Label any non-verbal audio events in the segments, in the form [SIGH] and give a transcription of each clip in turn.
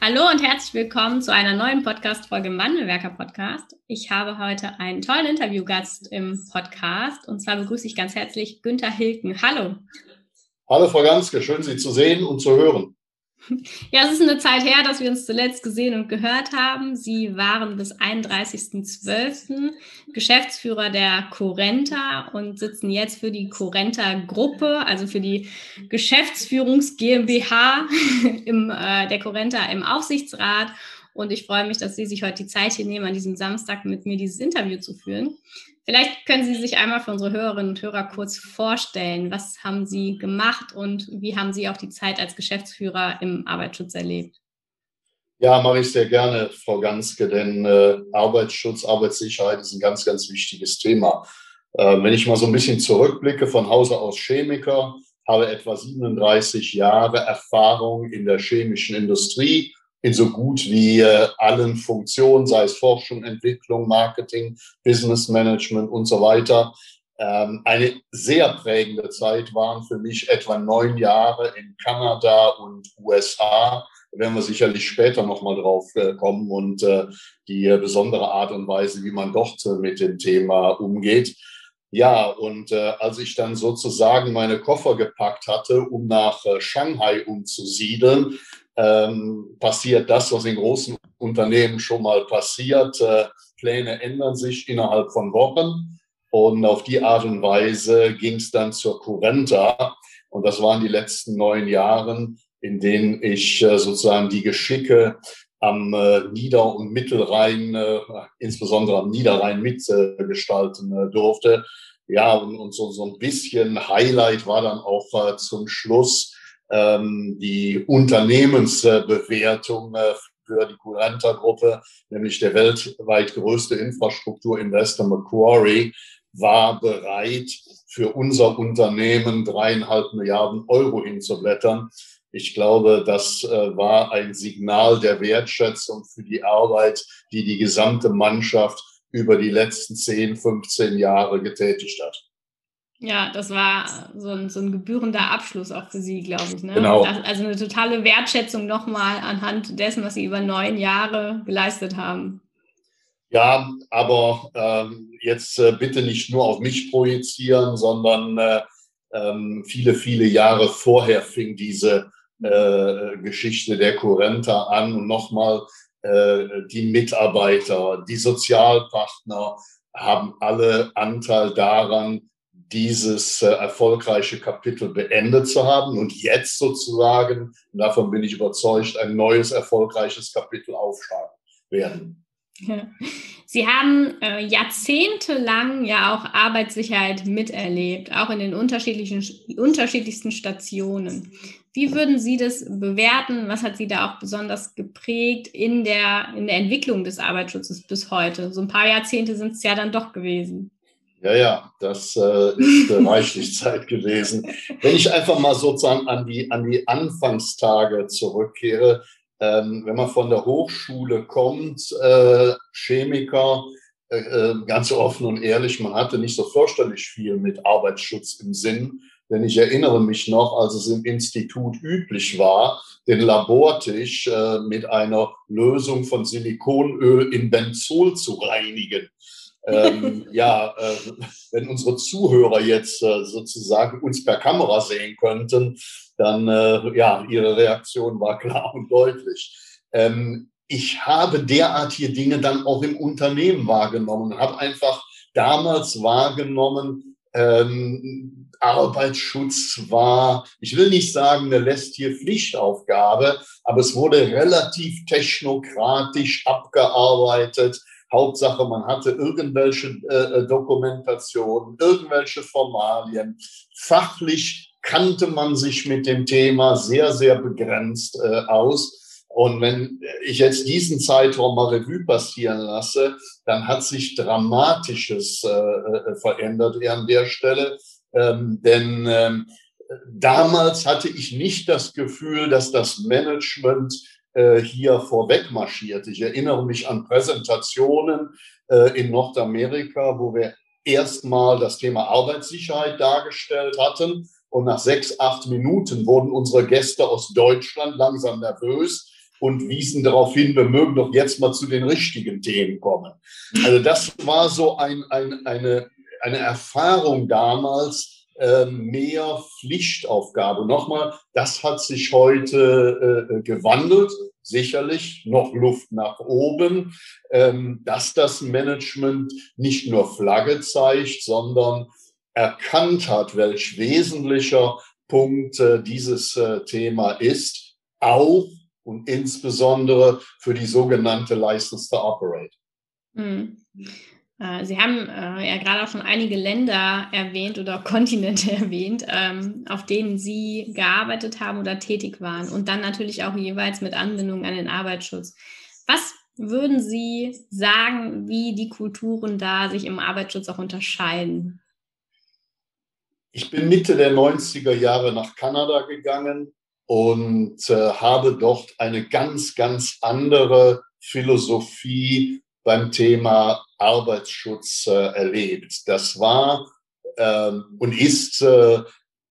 Hallo und herzlich willkommen zu einer neuen Podcast-Folge im Wandelwerker Podcast. Ich habe heute einen tollen Interviewgast im Podcast und zwar begrüße ich ganz herzlich Günther Hilken. Hallo. Hallo Frau Ganske, schön Sie zu sehen und zu hören. Ja, es ist eine Zeit her, dass wir uns zuletzt gesehen und gehört haben. Sie waren bis 31.12. Geschäftsführer der Corenta und sitzen jetzt für die Corenta Gruppe, also für die Geschäftsführungs GmbH [LAUGHS] im, äh, der Corenta im Aufsichtsrat. Und ich freue mich, dass Sie sich heute die Zeit hier nehmen, an diesem Samstag mit mir dieses Interview zu führen. Vielleicht können Sie sich einmal für unsere Hörerinnen und Hörer kurz vorstellen. Was haben Sie gemacht und wie haben Sie auch die Zeit als Geschäftsführer im Arbeitsschutz erlebt? Ja, mache ich sehr gerne, Frau Ganske, denn äh, Arbeitsschutz, Arbeitssicherheit ist ein ganz, ganz wichtiges Thema. Äh, wenn ich mal so ein bisschen zurückblicke, von Hause aus Chemiker, habe etwa 37 Jahre Erfahrung in der chemischen Industrie, in so gut wie äh, allen Funktionen, sei es Forschung, Entwicklung, Marketing, Business Management und so weiter. Ähm, eine sehr prägende Zeit waren für mich etwa neun Jahre in Kanada und USA. Da werden wir sicherlich später nochmal drauf äh, kommen und äh, die besondere Art und Weise, wie man dort mit dem Thema umgeht. Ja, und als ich dann sozusagen meine Koffer gepackt hatte, um nach Shanghai umzusiedeln, ähm, passiert das, was in großen Unternehmen schon mal passiert. Äh, Pläne ändern sich innerhalb von Wochen. Und auf die Art und Weise ging es dann zur Currenta. Und das waren die letzten neun Jahre, in denen ich äh, sozusagen die Geschicke am äh, Nieder- und Mittelrhein, äh, insbesondere am Niederrhein mitgestalten äh, durfte. Ja, und, und so, so ein bisschen Highlight war dann auch äh, zum Schluss ähm, die Unternehmensbewertung äh, für die Currenta-Gruppe, nämlich der weltweit größte Infrastrukturinvestor Macquarie, war bereit, für unser Unternehmen dreieinhalb Milliarden Euro hinzublättern. Ich glaube, das äh, war ein Signal der Wertschätzung für die Arbeit, die die gesamte Mannschaft über die letzten 10, 15 Jahre getätigt hat. Ja, das war so ein, so ein gebührender Abschluss auch für Sie, glaube ich. Ne? Genau. Das, also eine totale Wertschätzung nochmal anhand dessen, was Sie über neun Jahre geleistet haben. Ja, aber ähm, jetzt äh, bitte nicht nur auf mich projizieren, sondern äh, ähm, viele, viele Jahre vorher fing diese äh, Geschichte der Kurrenta an und nochmal äh, die Mitarbeiter, die Sozialpartner haben alle Anteil daran, dieses äh, erfolgreiche Kapitel beendet zu haben und jetzt sozusagen, davon bin ich überzeugt, ein neues erfolgreiches Kapitel aufschlagen werden. Sie haben äh, jahrzehntelang ja auch Arbeitssicherheit miterlebt, auch in den unterschiedlichen, unterschiedlichsten Stationen. Wie würden Sie das bewerten? Was hat Sie da auch besonders geprägt in der, in der Entwicklung des Arbeitsschutzes bis heute? So ein paar Jahrzehnte sind es ja dann doch gewesen. Ja, ja, das äh, ist äh, reichlich [LAUGHS] Zeit gewesen. Wenn ich einfach mal sozusagen an die, an die Anfangstage zurückkehre, ähm, wenn man von der Hochschule kommt, äh, Chemiker, äh, äh ganz offen und ehrlich, man hatte nicht so fürchterlich viel mit Arbeitsschutz im Sinn. Denn ich erinnere mich noch, als es im Institut üblich war, den Labortisch äh, mit einer Lösung von Silikonöl in Benzol zu reinigen ähm, [LAUGHS] ja, äh, wenn unsere Zuhörer jetzt äh, sozusagen uns per Kamera sehen könnten, dann äh, ja, ihre Reaktion war [LAUGHS] klar und deutlich. Ähm, ich habe derartige Dinge dann auch im Unternehmen wahrgenommen, habe einfach damals wahrgenommen, ähm, Arbeitsschutz war, ich will nicht sagen eine lästige Pflichtaufgabe, aber es wurde relativ technokratisch abgearbeitet Hauptsache, man hatte irgendwelche äh, äh, Dokumentationen, irgendwelche Formalien. Fachlich kannte man sich mit dem Thema sehr, sehr begrenzt äh, aus. Und wenn ich jetzt diesen Zeitraum mal Revue passieren lasse, dann hat sich Dramatisches äh, äh verändert an der Stelle. Ähm, denn ähm, damals hatte ich nicht das Gefühl, dass das Management hier vorweg marschiert. Ich erinnere mich an Präsentationen äh, in Nordamerika, wo wir erstmal das Thema Arbeitssicherheit dargestellt hatten. Und nach sechs, acht Minuten wurden unsere Gäste aus Deutschland langsam nervös und wiesen darauf hin, wir mögen doch jetzt mal zu den richtigen Themen kommen. Also das war so ein, ein, eine, eine Erfahrung damals, äh, mehr Pflichtaufgabe. Nochmal, das hat sich heute äh, gewandelt. Sicherlich noch Luft nach oben, ähm, dass das Management nicht nur Flagge zeigt, sondern erkannt hat, welch wesentlicher Punkt äh, dieses äh, Thema ist, auch und insbesondere für die sogenannte License to Operate. Mhm. Äh, Sie haben äh, ja gerade auch schon einige Länder erwähnt oder [LAUGHS] Kontinente erwähnt, ähm, auf denen Sie gearbeitet haben oder tätig waren und dann natürlich auch jeweils mit Anbindung an den Arbeitsschutz. Was würden Sie sagen, wie die Kulturen da sich im Arbeitsschutz auch unterscheiden? Ich bin Mitte der 90er Jahre nach Kanada gegangen und äh, habe dort eine ganz, ganz andere Philosophie beim Thema Arbeitsschutz äh, erlebt. Das war ähm, und ist äh,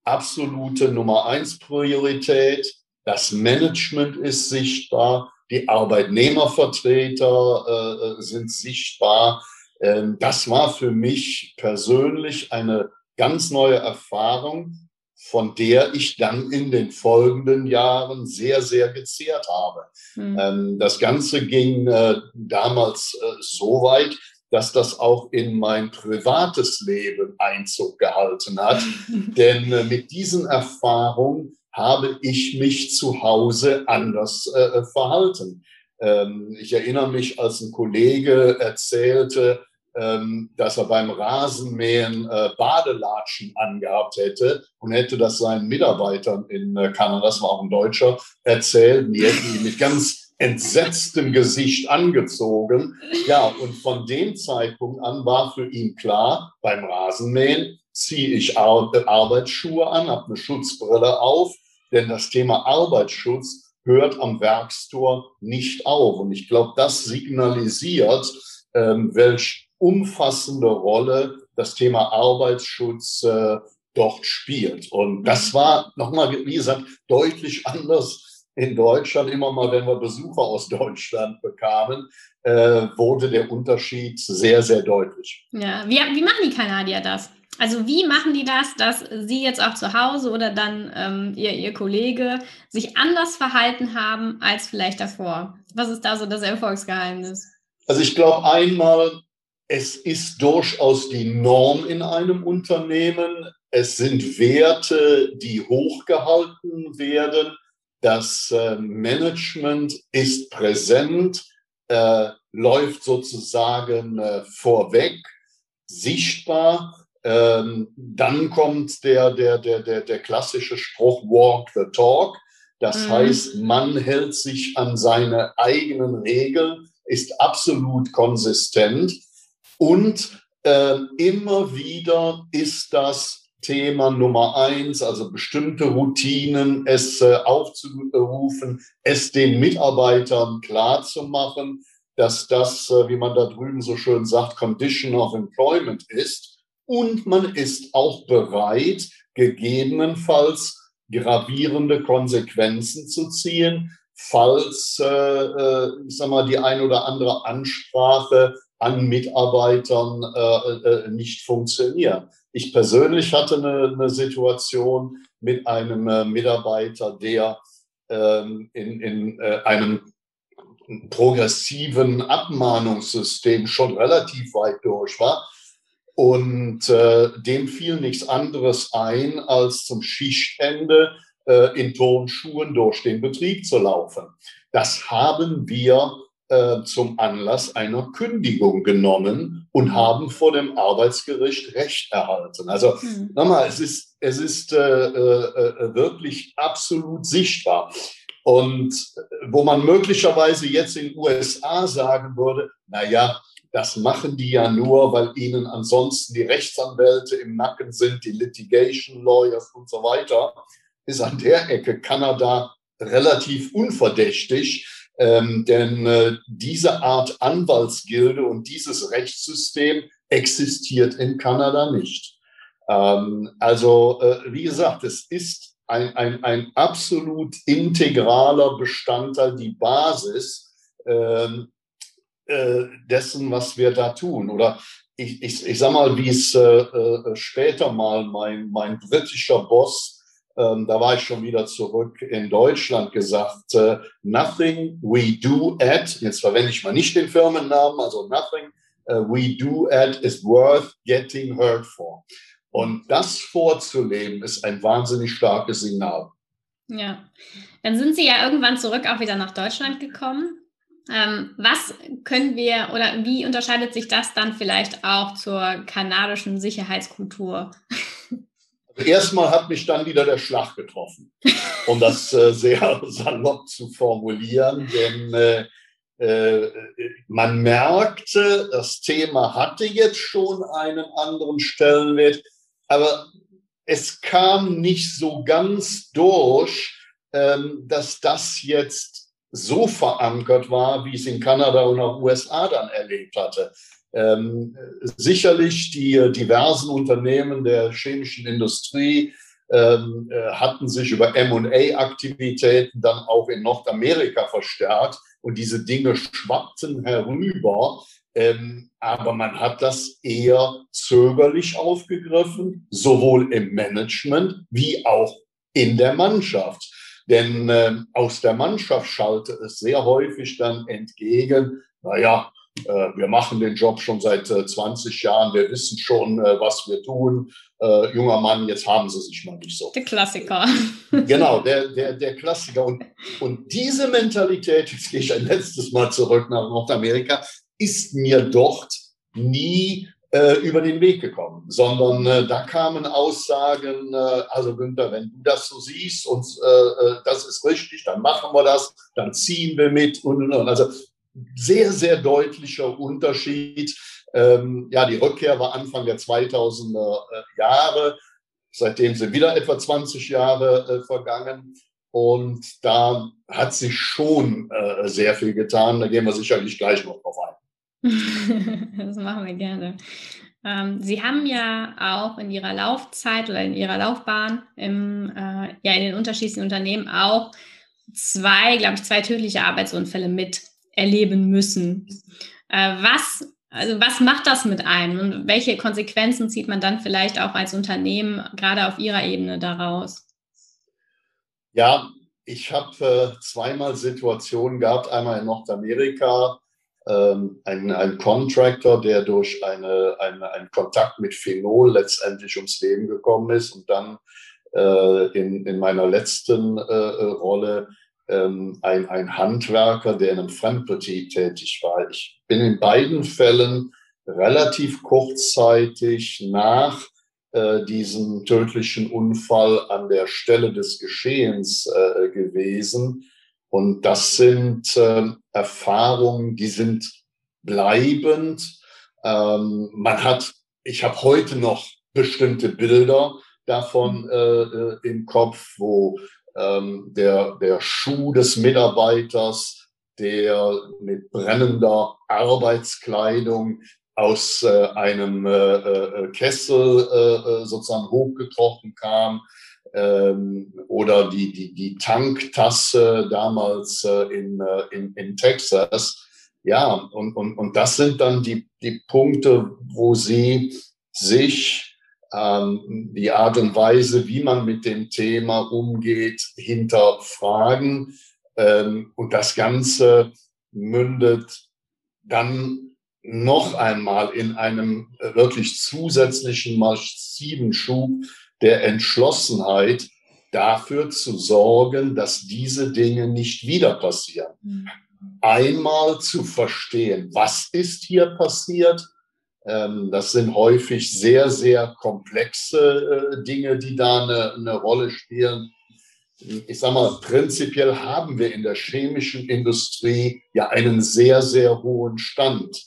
absolute Nummer eins Priorität. Das Management ist sichtbar, die Arbeitnehmervertreter äh, äh sind sichtbar. Ähm, das war für mich persönlich eine ganz neue Erfahrung, von der ich dann in den folgenden Jahren sehr, sehr gezehrt habe. Mhm. Das Ganze ging äh, damals äh, so weit, dass das auch in mein privates Leben Einzug gehalten hat. [LAUGHS] Denn äh, mit diesen Erfahrungen habe ich mich zu Hause anders verhalten. Ähm, ich erinnere mich, als ein Kollege erzählte, dass er beim Rasenmähen äh, Badelatschen angehabt hätte und hätte das seinen Mitarbeitern in äh, Kanada, das war auch ein Deutscher, erzählt. Die hätten ihn mit ganz entsetztem Gesicht angezogen. Ja, und von dem Zeitpunkt an war für ihn klar, beim Rasenmähen ziehe ich Ar Arbeitsschuhe an, habe eine Schutzbrille auf, denn das Thema Arbeitsschutz hört am Werkstor nicht auf. Und ich glaube, das signalisiert, ähm, welch umfassende Rolle das Thema Arbeitsschutz äh, dort spielt. Und das mhm. war nochmal, wie gesagt, deutlich anders in Deutschland. Immer mal, wenn wir Besucher aus Deutschland bekamen, äh, wurde der Unterschied sehr, sehr deutlich. Ja, wie, wie machen die Kanadier das? Also wie machen die das, dass Sie jetzt auch zu Hause oder dann ähm, ihr, ihr Kollege sich anders verhalten haben als vielleicht davor? Was ist da so das Erfolgsgeheimnis? Also ich glaube einmal, es ist durchaus die Norm in einem Unternehmen. Es sind Werte, die hochgehalten werden. Das äh, Management ist präsent, äh, läuft sozusagen äh, vorweg, sichtbar. Ähm, dann kommt der, der, der, der, der klassische Spruch Walk the Talk. Das mhm. heißt, man hält sich an seine eigenen Regeln, ist absolut konsistent und äh, immer wieder ist das Thema Nummer eins, also bestimmte Routinen, es äh, aufzurufen, es den Mitarbeitern klarzumachen, dass das, äh, wie man da drüben so schön sagt, Condition of Employment ist. Und man ist auch bereit, gegebenenfalls gravierende Konsequenzen zu ziehen, falls, äh, äh ich sag mal, die ein oder andere Ansprache an Mitarbeitern äh, äh, nicht funktionieren. Ich persönlich hatte eine, eine Situation mit einem äh, Mitarbeiter, der ähm, in, in äh, einem progressiven Abmahnungssystem schon relativ weit durch war. Und äh, dem fiel nichts anderes ein, als zum Schichtende äh, in Turnschuhen durch den Betrieb zu laufen. Das haben wir äh, zum Anlass einer Kündigung genommen und haben vor dem Arbeitsgericht Recht erhalten. Also mhm. nochmal, es ist, es ist äh, äh, äh, wirklich absolut sichtbar. Und wo man möglicherweise jetzt in den USA sagen würde, na ja, das machen die ja nur, weil ihnen ansonsten die Rechtsanwälte im Nacken sind, die Litigation Lawyers und so weiter, ist an der Ecke Kanada relativ unverdächtig, ähm, denn äh, diese Art Anwaltsgilde und dieses Rechtssystem existiert in Kanada nicht. Ähm, also, äh, wie gesagt, es ist ein, ein, ein absolut integraler Bestandteil, die Basis ähm, äh, dessen, was wir da tun. Oder ich, ich, ich sag mal, wie es äh, äh, später mal mein, mein britischer Boss ähm, da war ich schon wieder zurück in Deutschland, gesagt, äh, nothing we do at, jetzt verwende ich mal nicht den Firmennamen, also nothing uh, we do at is worth getting hurt for. Und das vorzuleben, ist ein wahnsinnig starkes Signal. Ja, dann sind Sie ja irgendwann zurück auch wieder nach Deutschland gekommen. Ähm, was können wir oder wie unterscheidet sich das dann vielleicht auch zur kanadischen Sicherheitskultur? Erstmal hat mich dann wieder der Schlag getroffen, um das äh, sehr [LAUGHS] salopp zu formulieren, denn äh, äh, man merkte, das Thema hatte jetzt schon einen anderen Stellenwert, aber es kam nicht so ganz durch, ähm, dass das jetzt so verankert war, wie es in Kanada und auch USA dann erlebt hatte. Ähm, sicherlich die diversen Unternehmen der chemischen Industrie ähm, äh, hatten sich über MA-Aktivitäten dann auch in Nordamerika verstärkt und diese Dinge schwappten herüber. Ähm, aber man hat das eher zögerlich aufgegriffen, sowohl im Management wie auch in der Mannschaft. Denn äh, aus der Mannschaft schalte es sehr häufig dann entgegen, naja, wir machen den Job schon seit 20 äh, Jahren, wir wissen schon, äh, was wir tun. junger Mann, jetzt haben sie sich mal nicht so. Der Klassiker. [LAUGHS] Genau, der, der, der Klassiker. Und, und diese Mentalität, jetzt gehe ich ein letztes Mal zurück nach Nordamerika, ist mir dort nie äh, über den Weg gekommen, sondern äh, da kamen Aussagen, äh, also Günther, wenn du das so siehst und das ist richtig, dann machen wir das, dann ziehen wir mit und, und, und. Also sehr, sehr deutlicher Unterschied. Ähm, ja, die Rückkehr war Anfang der 2000er äh, Jahre. Seitdem sind wieder etwa 20 Jahre äh, vergangen. Und da hat sich schon äh, sehr viel getan. Da gehen wir sicherlich gleich noch drauf ein. [LAUGHS] das machen wir gerne. Ähm, Sie haben ja auch in Ihrer Laufzeit oder in Ihrer Laufbahn im, äh, ja, in den unterschiedlichen Unternehmen auch zwei, glaube ich, zwei tödliche Arbeitsunfälle mit erleben müssen. Äh, was, also was macht das mit einem und welche Konsequenzen zieht man dann vielleicht auch als Unternehmen gerade auf Ihrer Ebene daraus? Ja, ich habe äh, zweimal Situationen gehabt, einmal in Nordamerika, ähm, ein, ein Contractor, der durch eine, eine, einen Kontakt mit Phenol letztendlich ums Leben gekommen ist und dann äh, in, in meiner letzten äh, Rolle ähm, ein, ein Handwerker, der in einem Fremdbetrieb tätig war. Ich bin in beiden Fällen relativ kurzzeitig nach äh, diesem tödlichen Unfall an der Stelle des Geschehens äh, gewesen. Und das sind äh, Erfahrungen, die sind bleibend. Ähm, man hat, ich habe heute noch bestimmte Bilder davon äh, äh im Kopf, wo ähm, der, der Schuh des Mitarbeiters, der mit brennender Arbeitskleidung aus äh, einem äh, äh, Kessel äh, äh, sozusagen hochgekrochen kam ähm, oder die, die, die Tanktasse damals äh, in, in, in Texas. Ja, und, und, und das sind dann die, die Punkte, wo sie sich ähm, die Art und Weise, wie man mit dem Thema umgeht, hinterfragen. Ähm, und das Ganze mündet dann noch einmal in einem wirklich zusätzlichen massiven Schub der Entschlossenheit, dafür zu sorgen, dass diese Dinge nicht wieder passieren. Mhm. Einmal zu verstehen, was ist hier passiert, das sind häufig sehr, sehr komplexe äh, Dinge, die da eine, eine Rolle spielen. ich sage mal, prinzipiell haben wir in der chemischen Industrie ja einen sehr, sehr hohen Stand.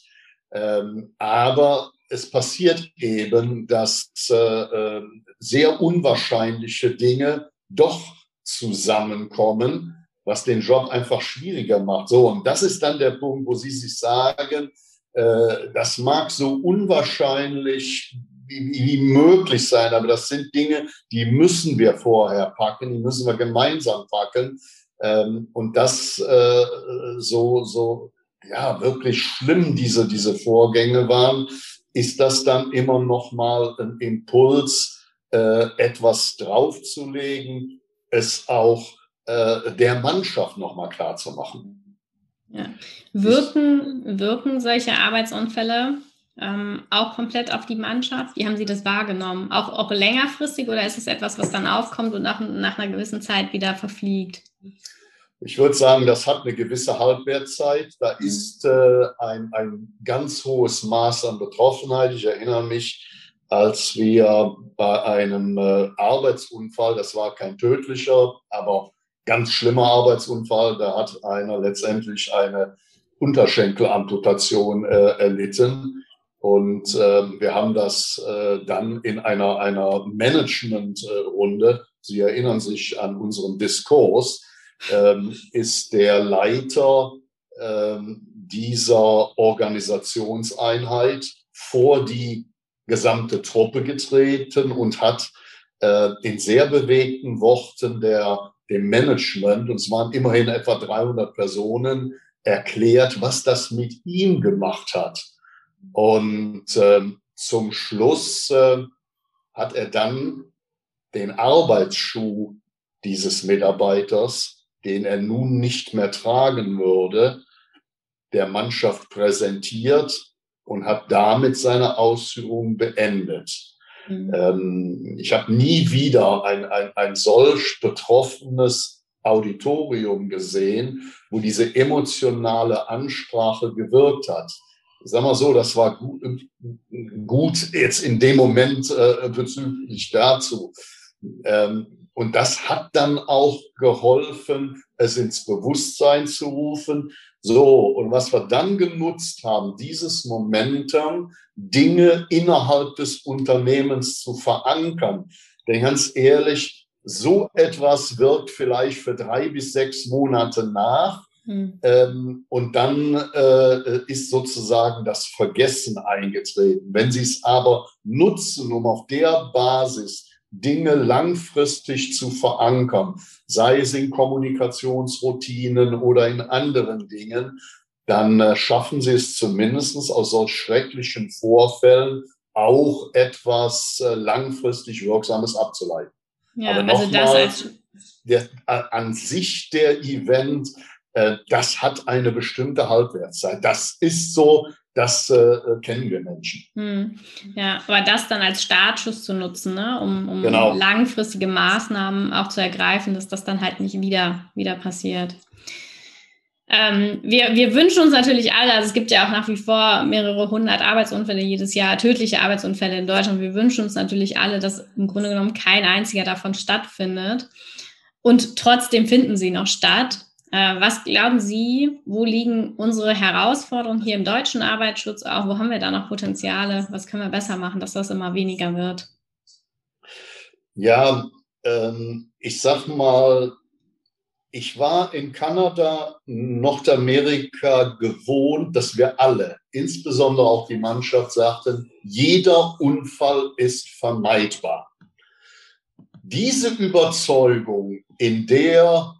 Ähm, aber es passiert eben, dass äh, äh, sehr unwahrscheinliche Dinge doch zusammenkommen, was den Job einfach schwieriger macht. So, und das ist dann der Punkt, wo Sie sich sagen, das mag so unwahrscheinlich wie, wie möglich sein, aber das sind Dinge, die müssen wir vorher packen, die müssen wir gemeinsam packen. Ähm, und das äh, so, so, ja, wirklich schlimm, diese, diese Vorgänge waren, ist das dann immer noch mal ein Impuls, äh, etwas draufzulegen, es auch äh, der Mannschaft noch mal klar zu machen. Ja. Wirken, wirken solche Arbeitsunfälle ähm, auch komplett auf die Mannschaft? Wie haben Sie das wahrgenommen? Auch, auch längerfristig oder ist es etwas, was dann aufkommt und nach, nach einer gewissen Zeit wieder verfliegt? Ich würde sagen, das hat eine gewisse Halbwertzeit. Da mhm. ist äh, ein, ein ganz hohes Maß an Betroffenheit. Ich erinnere mich, als wir bei einem äh, Arbeitsunfall, das war kein tödlicher, aber ganz schlimmer Arbeitsunfall, da hat einer letztendlich eine Unterschenkelamputation äh, erlitten. Und äh, wir haben das äh, dann in einer, einer Management-Runde, Sie erinnern sich an unseren Diskurs, ähm, ist der Leiter ähm, dieser Organisationseinheit vor die gesamte Truppe getreten und hat äh, in sehr bewegten Worten der, dem Management, und es waren immerhin etwa 300 Personen, erklärt, was das mit ihm gemacht hat. Und äh, zum Schluss äh, hat er dann den Arbeitsschuh dieses Mitarbeiters, den er nun nicht mehr tragen würde, der Mannschaft präsentiert und hat damit seine Ausführungen beendet. Mhm. Ähm, ich habe nie wieder ein, ein, ein solch betroffenes Auditorium gesehen, wo diese emotionale Ansprache gewirkt hat sag mal so, das war gut, gut jetzt in dem Moment äh, bezüglich dazu. Ähm, und das hat dann auch geholfen, es ins Bewusstsein zu rufen. So, und was wir dann genutzt haben, dieses Momentum, Dinge innerhalb des Unternehmens zu verankern. Denn ganz ehrlich, so etwas wirkt vielleicht für drei bis sechs Monate nach. Hm. Ähm, und dann äh, ist sozusagen das Vergessen eingetreten. Wenn Sie es aber nutzen, um auf der Basis Dinge langfristig zu verankern, sei es in Kommunikationsroutinen oder in anderen Dingen, dann äh, schaffen Sie es zumindest aus solch schrecklichen Vorfällen auch etwas äh, langfristig Wirksames abzuleiten. Ja, Aber also nochmal, äh, an sich der Event das hat eine bestimmte Halbwertszeit. Das ist so, das äh, kennen wir Menschen. Hm. Ja, aber das dann als Startschuss zu nutzen, ne? um, um genau. langfristige Maßnahmen auch zu ergreifen, dass das dann halt nicht wieder, wieder passiert. Ähm, wir, wir wünschen uns natürlich alle, also es gibt ja auch nach wie vor mehrere hundert Arbeitsunfälle jedes Jahr, tödliche Arbeitsunfälle in Deutschland. Wir wünschen uns natürlich alle, dass im Grunde genommen kein einziger davon stattfindet. Und trotzdem finden sie noch statt. Äh, was glauben Sie, wo liegen unsere Herausforderungen hier im deutschen Arbeitsschutz auch? Wo haben wir da noch Potenziale? Was können wir besser machen, dass das immer weniger wird? Ja, ähm, ich sag mal, ich war in Kanada, Nordamerika gewohnt, dass wir alle, insbesondere auch die Mannschaft, sagten, jeder Unfall ist vermeidbar. Diese Überzeugung, in der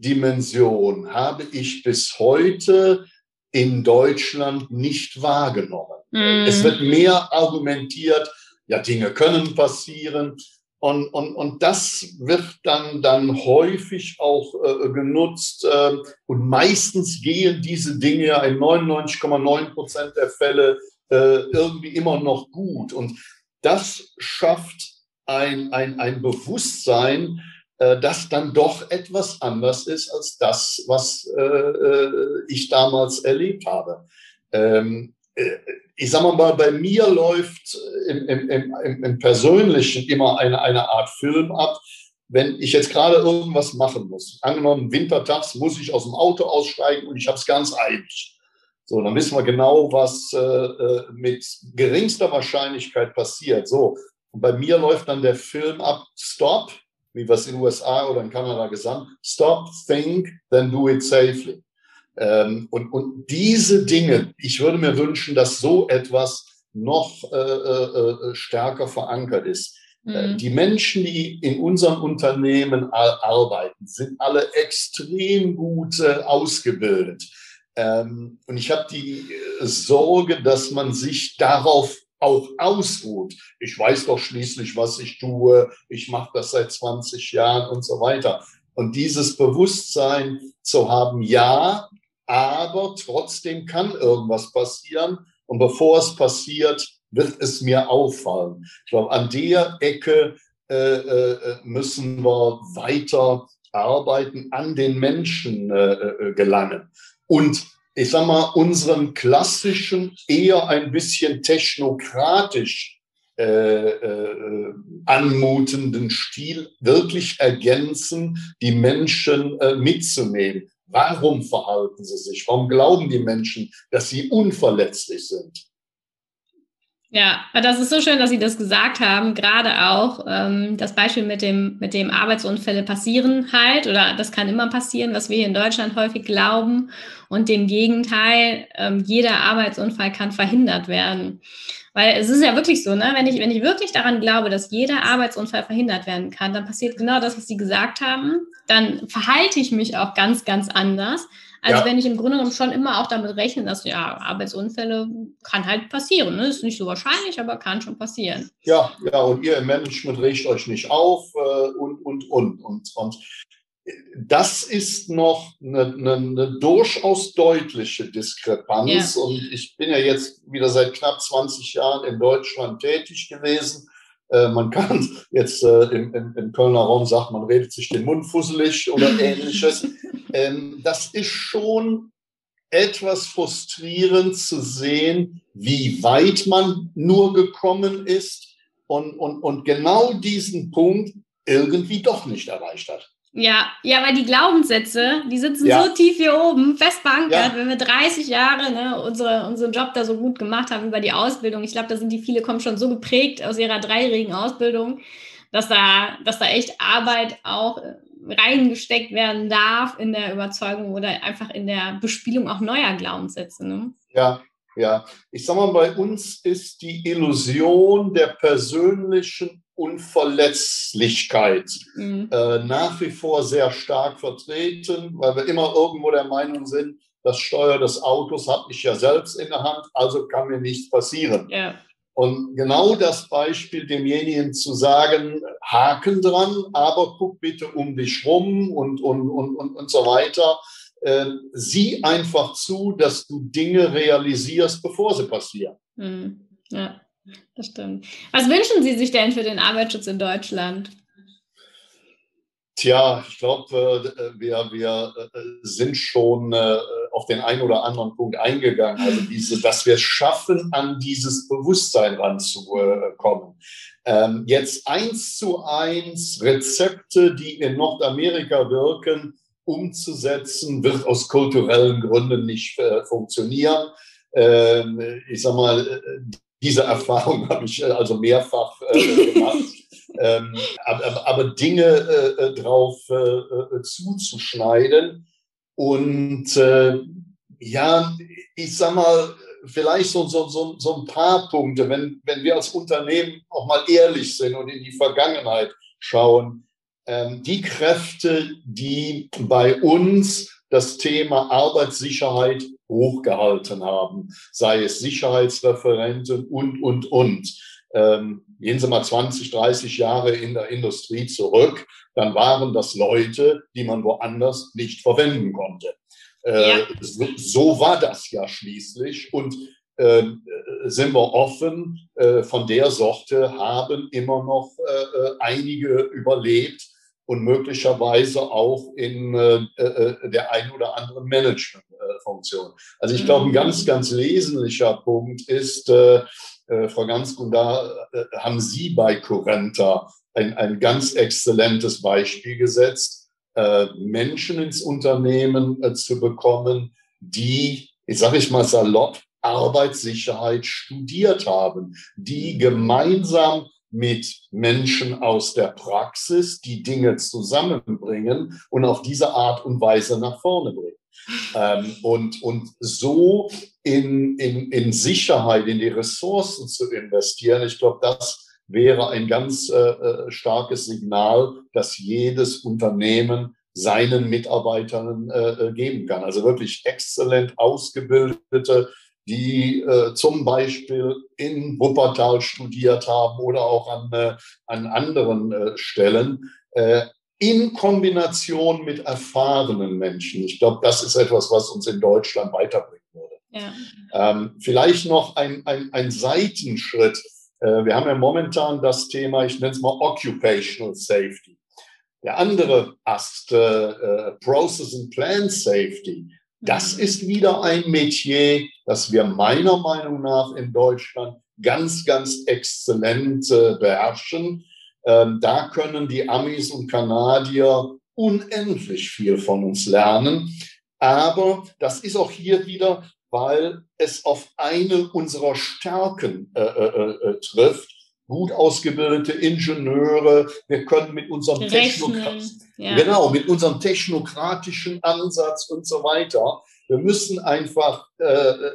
Dimension habe ich bis heute in Deutschland nicht wahrgenommen. Mm. Es wird mehr argumentiert, ja, Dinge können passieren. Und, und, und das wird dann, dann häufig auch äh, genutzt. Äh, und meistens gehen diese Dinge in 99,9 Prozent der Fälle äh, irgendwie immer noch gut. Und das schafft ein, ein, ein Bewusstsein, äh, das dann doch etwas anders ist als das, was äh, äh ich damals erlebt habe. Ähm, äh, ich sage mal, bei mir läuft im, im, im, im Persönlichen immer eine, eine Art Film ab. wenn ich jetzt gerade irgendwas machen muss, angenommen wintertags muss ich aus dem Auto aussteigen und ich habe es ganz eilig. So, dann wissen wir genau, was äh, mit geringster Wahrscheinlichkeit passiert. So, und bei mir läuft dann der Film ab, Stop, wie wir es in den USA oder in Kanada gesagt haben, Stop, think, then do it safely. Ähm, und, und diese Dinge, ich würde mir wünschen, dass so etwas noch äh, äh, äh stärker verankert ist. Äh, mhm. Die Menschen, die in unserem Unternehmen arbeiten, sind alle extrem gut äh, ausgebildet. Ähm, und ich habe die äh, Sorge, dass man sich darauf auch ausruht. Ich weiß doch schließlich, was ich tue. Ich mache das seit 20 Jahren und so weiter. Und dieses Bewusstsein zu haben, ja, aber trotzdem kann irgendwas passieren. Und bevor es passiert, wird es mir auffallen. Ich glaube, an der Ecke äh, äh, müssen wir weiter arbeiten, an den Menschen äh, äh, gelangen. Und ich sag mal, unseren klassischen, eher ein bisschen technokratisch äh, äh, anmutenden Stil wirklich ergänzen, die Menschen äh, mitzunehmen. Warum verhalten sie sich? Warum glauben die Menschen, dass sie unverletzlich sind? Ja, das ist so schön, dass Sie das gesagt haben. Gerade auch ähm, das Beispiel mit dem, mit dem Arbeitsunfälle passieren halt oder das kann immer passieren, was wir hier in Deutschland häufig glauben. Und dem Gegenteil, ähm, jeder Arbeitsunfall kann verhindert werden. Weil es ist ja wirklich so, ne? wenn, ich, wenn ich wirklich daran glaube, dass jeder Arbeitsunfall verhindert werden kann, dann passiert genau das, was Sie gesagt haben. Dann verhalte ich mich auch ganz, ganz anders also ja. wenn ich im Grunde genommen schon immer auch damit rechne, dass ja, Arbeitsunfälle kann halt passieren. Ne? Ist nicht so wahrscheinlich, aber kann schon passieren. Ja, ja, und ihr im Management regt euch nicht auf äh, und, und, und, und, und. Das ist noch eine, eine, eine durchaus deutliche Diskrepanz. Ja. Und ich bin ja jetzt wieder seit knapp 20 Jahren in Deutschland tätig gewesen. Äh, man kann jetzt äh, im, im, im, Kölner Raum sagt, man redet sich den Mund fusselig oder [LAUGHS] ähnliches. Ähm, das ist schon etwas frustrierend zu sehen, wie weit man nur gekommen ist und, und, und genau diesen Punkt irgendwie doch nicht erreicht hat. Ja, ja, weil die Glaubenssätze, die sitzen ja. so tief hier oben, fest verankert, ja. wenn wir 30 Jahre ne, unsere, unseren Job da so gut gemacht haben über die Ausbildung. Ich glaube, da sind die viele kommen schon so geprägt aus ihrer dreijährigen Ausbildung, dass da, dass da echt Arbeit auch reingesteckt werden darf in der Überzeugung oder einfach in der Bespielung auch neuer Glaubenssätze. Ne? Ja, ja. Ich sag mal, bei uns ist die Illusion der persönlichen Unverletzlichkeit mhm. äh, nach wie vor sehr stark vertreten, weil wir immer irgendwo der Meinung sind, das Steuer des Autos habe ich ja selbst in der Hand, also kann mir nichts passieren. Ja. Und genau das Beispiel demjenigen zu sagen, Haken dran, aber guck bitte um dich rum und, und, und, und, und so weiter. Äh, sieh einfach zu, dass du Dinge realisierst, bevor sie passieren. Mhm. Ja das stimmt. Was wünschen Sie sich denn für den Arbeitsschutz in Deutschland? Tja, ich glaube, äh, wir, wir äh, sind schon äh, auf den einen oder anderen Punkt eingegangen. Also diese, dass wir es schaffen, an dieses Bewusstsein ranzukommen. Ähm, jetzt eins zu eins Rezepte, die in Nordamerika wirken, umzusetzen, wird aus kulturellen Gründen nicht funktionieren. Ähm, ich sag mal, diese Erfahrung habe ich äh, also mehrfach äh, gemacht. [LAUGHS] ähm, aber, aber, Dinge äh, äh drauf äh, äh, zuzuschneiden und ja, ich sag mal, vielleicht so, so, so, so ein paar Punkte, wenn, wenn wir als Unternehmen auch mal ehrlich sind und in die Vergangenheit schauen, ähm, die Kräfte, die bei uns das Thema Arbeitssicherheit hochgehalten haben, sei es Sicherheitsreferenten und, und, und. Ähm, gehen Sie mal 20, 30 Jahre in der Industrie zurück, dann waren das Leute, die man woanders nicht verwenden konnte. Äh, ja. so, so, war das ja schließlich. Und äh, sind wir offen, äh, von der Sorte haben immer noch äh, äh, einige überlebt und möglicherweise auch in äh, der einen oder anderen Managementfunktion. also ich glaube, ein ganz, mhm. ganz wesentlicher Punkt ist, äh, äh, Frau Gansk, und da äh, haben Sie bei Corenta ein, ein ganz exzellentes Beispiel gesetzt, äh, Menschen ins Unternehmen äh, zu bekommen, die, ich sage ich mal salopp, Arbeitssicherheit studiert haben, die gemeinsam mit Menschen aus der Praxis die Dinge zusammenbringen und auf diese Art und Weise nach vorne bringen. Ähm, und, und so in, in, in Sicherheit, in die Ressourcen zu investieren, ich glaube, das wäre ein ganz äh, äh, starkes Signal, das jedes Unternehmen seinen Mitarbeitern äh, äh, geben kann. Also wirklich exzellent ausgebildete, die äh, zum Beispiel in Wuppertal studiert haben oder auch an, äh, an anderen äh, Stellen, äh, in Kombination mit erfahrenen Menschen. Ich glaube, das ist etwas, was uns in Deutschland weiterbringen würde. Ja. Ähm, vielleicht noch ein, ein, ein Seitenschritt äh, wir haben ja momentan das Thema, ich nenne es mal Occupational Safety. Der andere Ast, äh, äh, Process and Plan Safety, das mhm. ist wieder ein Metier, das wir meiner Meinung nach in Deutschland ganz, ganz exzellent äh, beherrschen. Ähm, da können die Amis und Kanadier unendlich viel von uns lernen. Aber das ist auch hier wieder weil es auf eine unserer Stärken äh, äh, äh, trifft. Gut ausgebildete Ingenieure, wir können mit unserem, Technokrat ja. genau, mit unserem technokratischen Ansatz und so weiter, wir müssen einfach äh, äh, äh,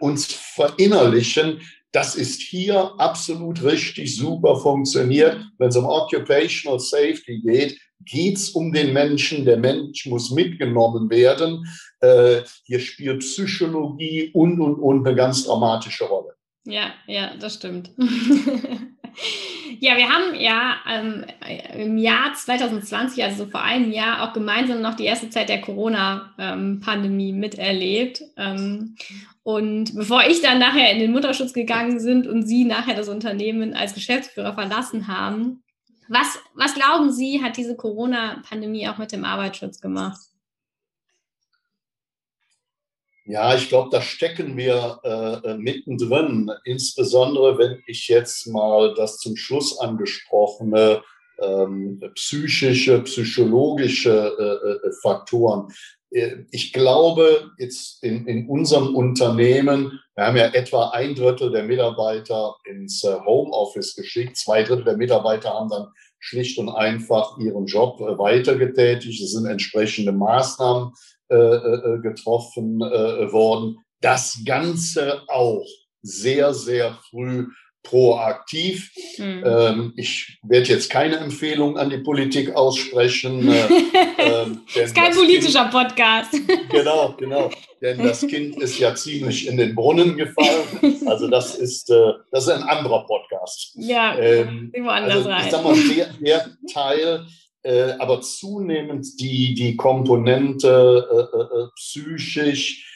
uns verinnerlichen, das ist hier absolut richtig super funktioniert. Wenn es um Occupational Safety geht, geht es um den Menschen. Der Mensch muss mitgenommen werden. Äh, hier spielt Psychologie und, und, und eine ganz dramatische Rolle. Ja, ja, das stimmt. [LAUGHS] ja, wir haben ja ähm, im Jahr 2020, also vor einem Jahr, auch gemeinsam noch die erste Zeit der Corona-Pandemie ähm, miterlebt. Ähm, und bevor ich dann nachher in den Mutterschutz gegangen sind und Sie nachher das Unternehmen als Geschäftsführer verlassen haben, was, was glauben Sie, hat diese Corona-Pandemie auch mit dem Arbeitsschutz gemacht? Ja, ich glaube, da stecken wir äh, mittendrin, insbesondere wenn ich jetzt mal das zum Schluss angesprochene ähm, psychische, psychologische äh, äh Faktoren. Äh, ich glaube, jetzt in, in unserem Unternehmen, wir haben ja etwa ein Drittel der Mitarbeiter ins äh, Homeoffice geschickt, zwei Drittel der Mitarbeiter haben dann schlicht und einfach ihren Job weitergetätigt. Es sind entsprechende Maßnahmen äh, äh, getroffen äh, worden. Das Ganze auch sehr, sehr früh proaktiv. Mhm. Ähm, ich werde jetzt keine Empfehlung an die Politik aussprechen. Äh, [LAUGHS] ähm, das ist kein politischer kind, Podcast. [LAUGHS] Genau, genau. Denn das Kind ist ja ziemlich in den Brunnen gefallen. Also das ist, äh, das ist ein anderer Podcast. Ja, ähm, woanders also, rein. Ich sag mal, der, der Teil, äh, aber zunehmend die, die Komponente äh, äh, äh psychisch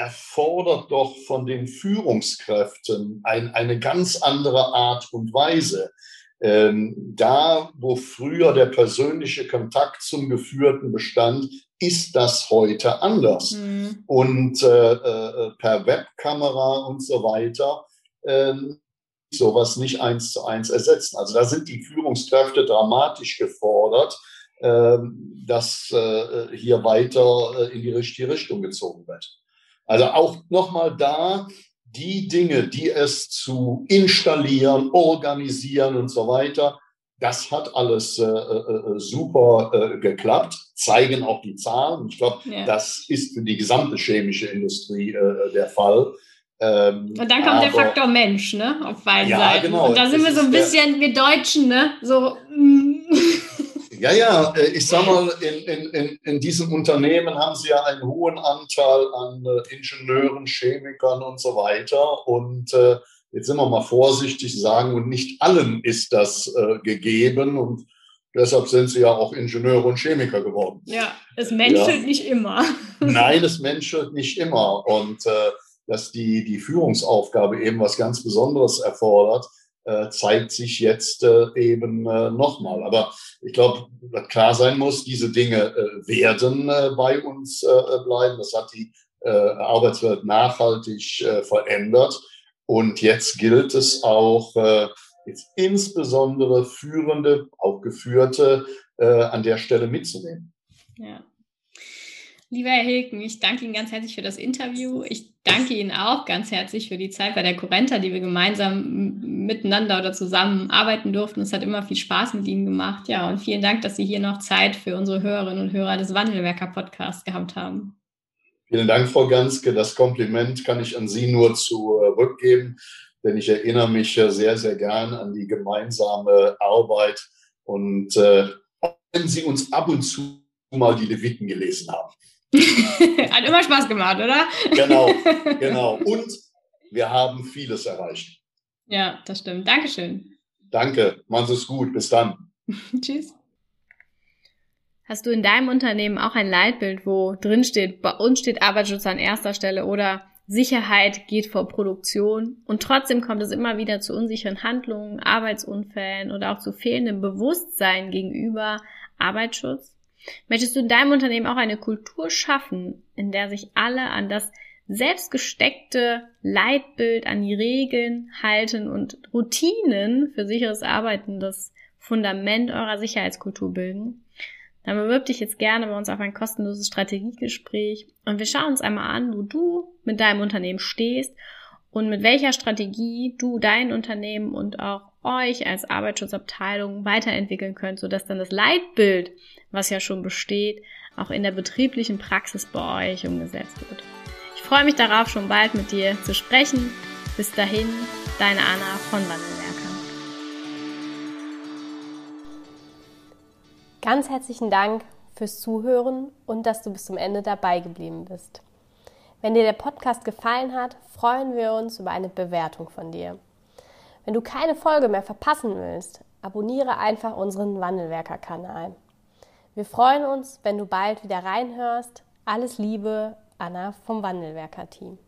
erfordert doch von den Führungskräften ein, eine ganz andere Art und Weise. Ähm, da, wo früher der persönliche Kontakt zum Geführten bestand, ist das heute anders. Mhm. Und äh, äh, per Webkamera und so weiter ähm, sowas nicht eins zu eins ersetzen. Also da sind die Führungskräfte dramatisch gefordert, ähm, dass äh, hier weiter äh, in die richtige Richtung gezogen wird. Also auch nochmal da die Dinge, die es zu installieren, organisieren und so weiter, das hat alles äh, äh, super äh, geklappt, zeigen auch die Zahlen. Ich glaube, ja. das ist für die gesamte chemische Industrie äh, der Fall. Ähm, und dann kommt aber, der Faktor Mensch, ne, auf beiden ja, Seiten. Genau. Und da sind wir so ein bisschen, wir Deutschen, ne, so. Mm. Ja, ja, äh, ich sag mal, in, in, in diesem Unternehmen haben sie ja einen hohen Anteil an äh, Ingenieuren, Chemikern und so weiter. Und äh, jetzt sind wir mal vorsichtig sagen, und nicht allen ist das äh, gegeben. Und deshalb sind sie ja auch Ingenieure und Chemiker geworden. Ja, es menschelt ja. nicht immer. [LAUGHS] Nein, es menschelt nicht immer. Und äh, dass die, die Führungsaufgabe eben was ganz Besonderes erfordert, zeigt sich jetzt äh, eben äh, nochmal. Aber ich glaube, klar sein muss, diese Dinge äh, werden äh, bei uns äh, bleiben. Das hat die äh, Arbeitswelt nachhaltig äh, verändert. Und jetzt gilt es auch, äh, jetzt insbesondere Führende, auch Geführte, äh, an der Stelle mitzunehmen. Ja. Lieber Herr Hilken, ich danke Ihnen ganz herzlich für das Interview. Ich danke Ihnen auch ganz herzlich für die Zeit bei der Corenta, die wir gemeinsam miteinander oder zusammen arbeiten durften. Es hat immer viel Spaß mit Ihnen gemacht. Ja, und vielen Dank, dass Sie hier noch Zeit für unsere Hörerinnen und Hörer des Wandelwerker Podcasts gehabt haben. Vielen Dank, Frau Ganske. Das Kompliment kann ich an Sie nur zurückgeben, denn ich erinnere mich sehr, sehr gern an die gemeinsame Arbeit und äh, wenn Sie uns ab und zu mal die Leviten gelesen haben. [LAUGHS] Hat immer Spaß gemacht, oder? Genau, [LAUGHS] genau. Und wir haben vieles erreicht. Ja, das stimmt. Dankeschön. Danke. Machen Sie es gut. Bis dann. [LAUGHS] Tschüss. Hast du in deinem Unternehmen auch ein Leitbild, wo drin steht, bei uns steht Arbeitsschutz an erster Stelle oder Sicherheit geht vor Produktion und trotzdem kommt es immer wieder zu unsicheren Handlungen, Arbeitsunfällen oder auch zu fehlendem Bewusstsein gegenüber Arbeitsschutz? Möchtest du in deinem Unternehmen auch eine Kultur schaffen, in der sich alle an das selbstgesteckte Leitbild, an die Regeln halten und Routinen für sicheres Arbeiten das Fundament eurer Sicherheitskultur bilden? Dann bewirb dich jetzt gerne bei uns auf ein kostenloses Strategiegespräch und wir schauen uns einmal an, wo du mit deinem Unternehmen stehst und mit welcher Strategie du dein Unternehmen und auch euch als Arbeitsschutzabteilung weiterentwickeln könnt, sodass dann das Leitbild, was ja schon besteht, auch in der betrieblichen Praxis bei euch umgesetzt wird. Ich freue mich darauf, schon bald mit dir zu sprechen. Bis dahin, deine Anna von Wandelwerker. Ganz herzlichen Dank fürs Zuhören und dass du bis zum Ende dabei geblieben bist. Wenn dir der Podcast gefallen hat, freuen wir uns über eine Bewertung von dir. Wenn du keine Folge mehr verpassen willst, abonniere einfach unseren Wandelwerker-Kanal. Wir freuen uns, wenn du bald wieder reinhörst. Alles Liebe, Anna vom Wandelwerker-Team.